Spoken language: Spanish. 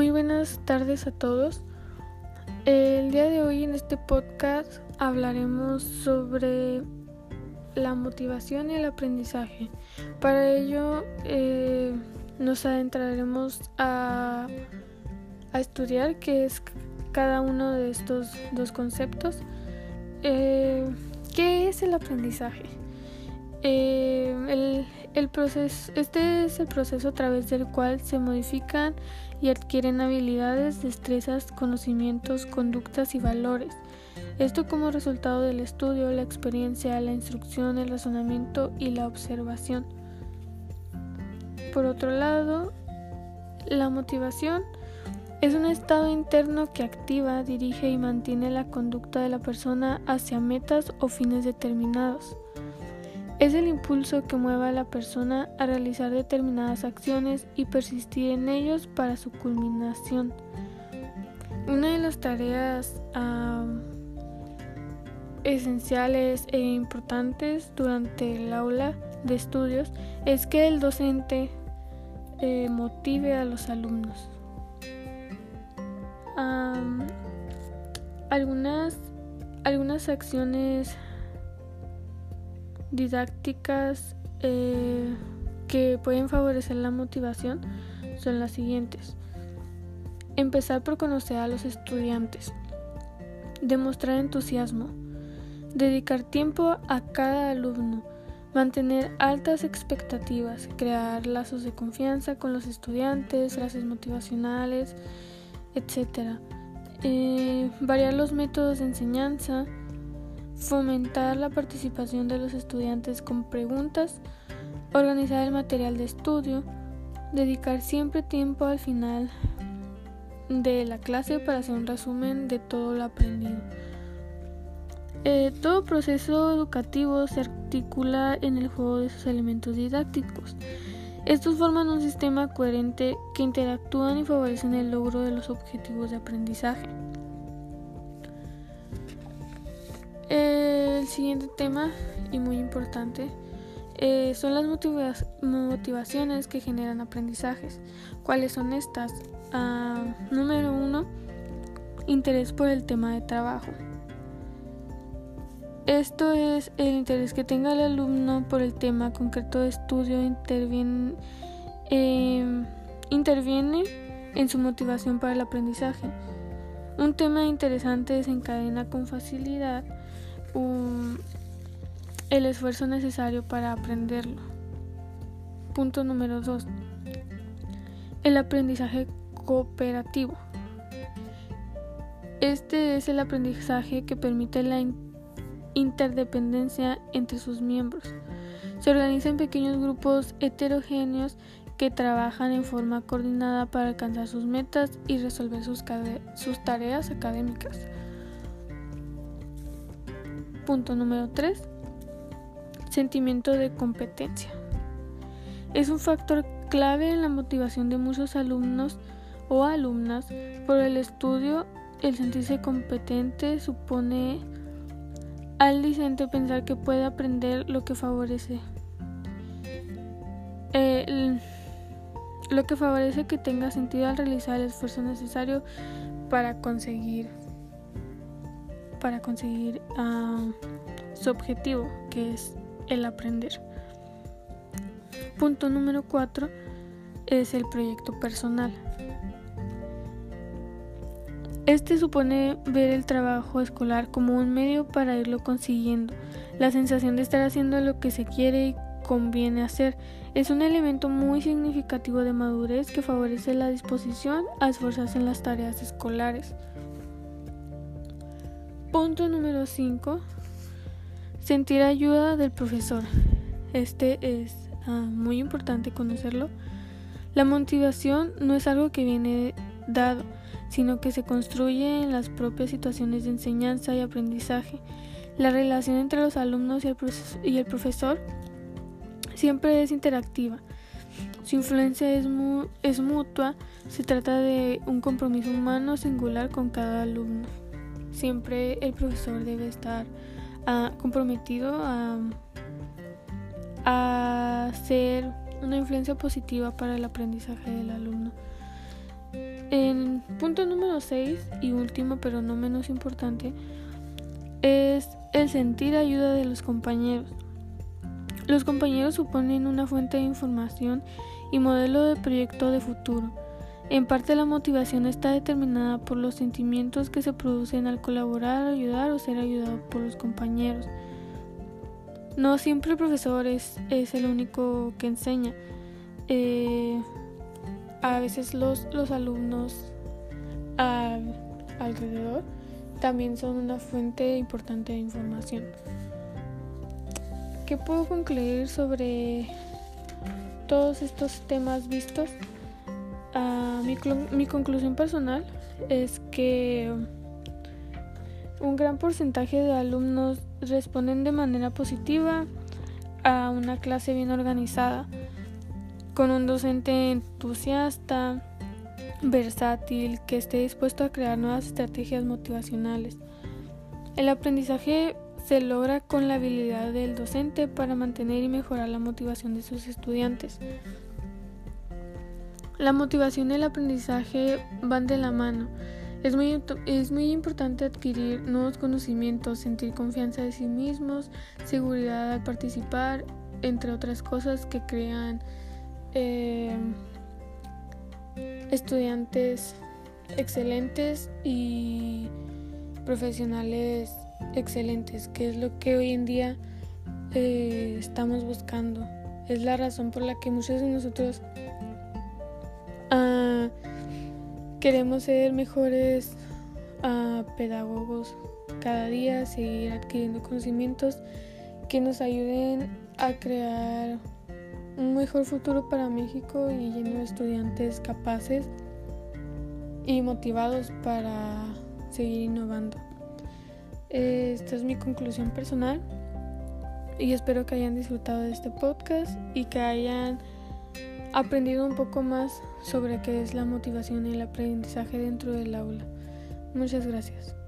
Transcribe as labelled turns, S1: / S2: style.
S1: Muy buenas tardes a todos. El día de hoy en este podcast hablaremos sobre la motivación y el aprendizaje. Para ello eh, nos adentraremos a, estudiar qué es cada uno de estos dos conceptos. Eh, ¿Qué es el aprendizaje? Eh, el, proceso, este es el proceso a través del cual se modifican y adquieren habilidades, destrezas, conocimientos, conductas y valores. Esto como resultado del estudio, la experiencia, la instrucción, el razonamiento y la observación. Por otro lado, la motivación es un estado interno que activa, dirige y mantiene la conducta de la persona hacia metas o fines determinados. Es el impulso que mueve a la persona a realizar determinadas acciones y persistir en ellos para su culminación. Una de las tareas esenciales e importantes durante el aula de estudios es que el docente eh, motive a los alumnos. algunas, algunas acciones didácticas eh, que pueden favorecer la motivación son las siguientes. Empezar por conocer a los estudiantes. Demostrar entusiasmo. Dedicar tiempo a cada alumno. Mantener altas expectativas. Crear lazos de confianza con los estudiantes, frases motivacionales, etc. Eh, variar los métodos de enseñanza fomentar la participación de los estudiantes con preguntas, organizar el material de estudio, dedicar siempre tiempo al final de la clase para hacer un resumen de todo lo aprendido. Eh, todo proceso educativo se articula en el juego de sus elementos didácticos. Estos forman un sistema coherente que interactúan y favorecen el logro de los objetivos de aprendizaje. El siguiente tema, y muy importante, eh, son las motivaciones que generan aprendizajes. ¿Cuáles son estas? Ah, número uno, interés por el tema de trabajo. Esto es el interés que tenga el alumno por el tema concreto de estudio, em, interviene en su motivación para el aprendizaje. Un tema interesante desencadena con facilidad el esfuerzo necesario para aprenderlo. Punto número 2. El aprendizaje cooperativo. Este es el aprendizaje que permite la interdependencia entre sus miembros. Se organiza en pequeños grupos heterogéneos que trabajan en forma coordinada para alcanzar sus metas y resolver sus, sus tareas académicas. Punto número 3. Sentimiento de competencia. Es un factor clave en la motivación de muchos alumnos o alumnas por el estudio. El sentirse competente supone al discente pensar que puede aprender lo que favorece. lo que favorece que tenga sentido al realizar el esfuerzo necesario para conseguir para conseguir ah, su objetivo, que es el aprender. Punto número 4 es el proyecto personal. Este supone ver el trabajo escolar como un medio para irlo consiguiendo. La sensación de estar haciendo lo que se quiere y conviene hacer es un elemento muy significativo de madurez que favorece la disposición a esforzarse en las tareas escolares. Punto número 5. Sentir ayuda del profesor. Este es ah, muy importante conocerlo. La motivación no es algo que viene dado, sino que se construye en las propias situaciones de enseñanza y aprendizaje. La relación entre los alumnos y el, profesor siempre es interactiva. Su influencia es mutua, se trata de un compromiso humano singular con cada alumno siempre el profesor debe estar ah, comprometido a, a ser una influencia positiva para el aprendizaje del alumno. En punto número 6 y último, pero no menos importante, es el sentir ayuda de los compañeros. Los compañeros suponen una fuente de información y modelo de proyecto de futuro. En parte la motivación está determinada por los sentimientos que se producen al colaborar, ayudar o ser ayudado por los compañeros. No siempre el profesor es, el único que enseña. Eh, a veces los, los alumnos alrededor también son una fuente importante de información. ¿Qué puedo concluir sobre todos estos temas vistos? Ah, mi, mi conclusión personal es que un gran porcentaje de alumnos responden de manera positiva a una clase bien organizada, con un docente entusiasta, versátil, que esté dispuesto a crear nuevas estrategias motivacionales. El aprendizaje se logra con la habilidad del docente para mantener y mejorar la motivación de sus estudiantes. La motivación y el aprendizaje van de la mano. Es muy, es muy importante adquirir nuevos conocimientos, sentir confianza de sí mismos, seguridad al participar, entre otras cosas que crean eh, estudiantes excelentes y profesionales excelentes, que es lo que hoy en día eh, estamos buscando. Es la razón por la que muchos de nosotros queremos ser mejores uh, pedagogos cada día, seguir adquiriendo conocimientos que nos ayuden a crear un mejor futuro para México y lleno de estudiantes capaces y motivados para seguir innovando. Esta es mi conclusión personal y espero que hayan disfrutado de este podcast y que hayan aprendido un poco más sobre qué es la motivación y el aprendizaje dentro del aula. Muchas gracias.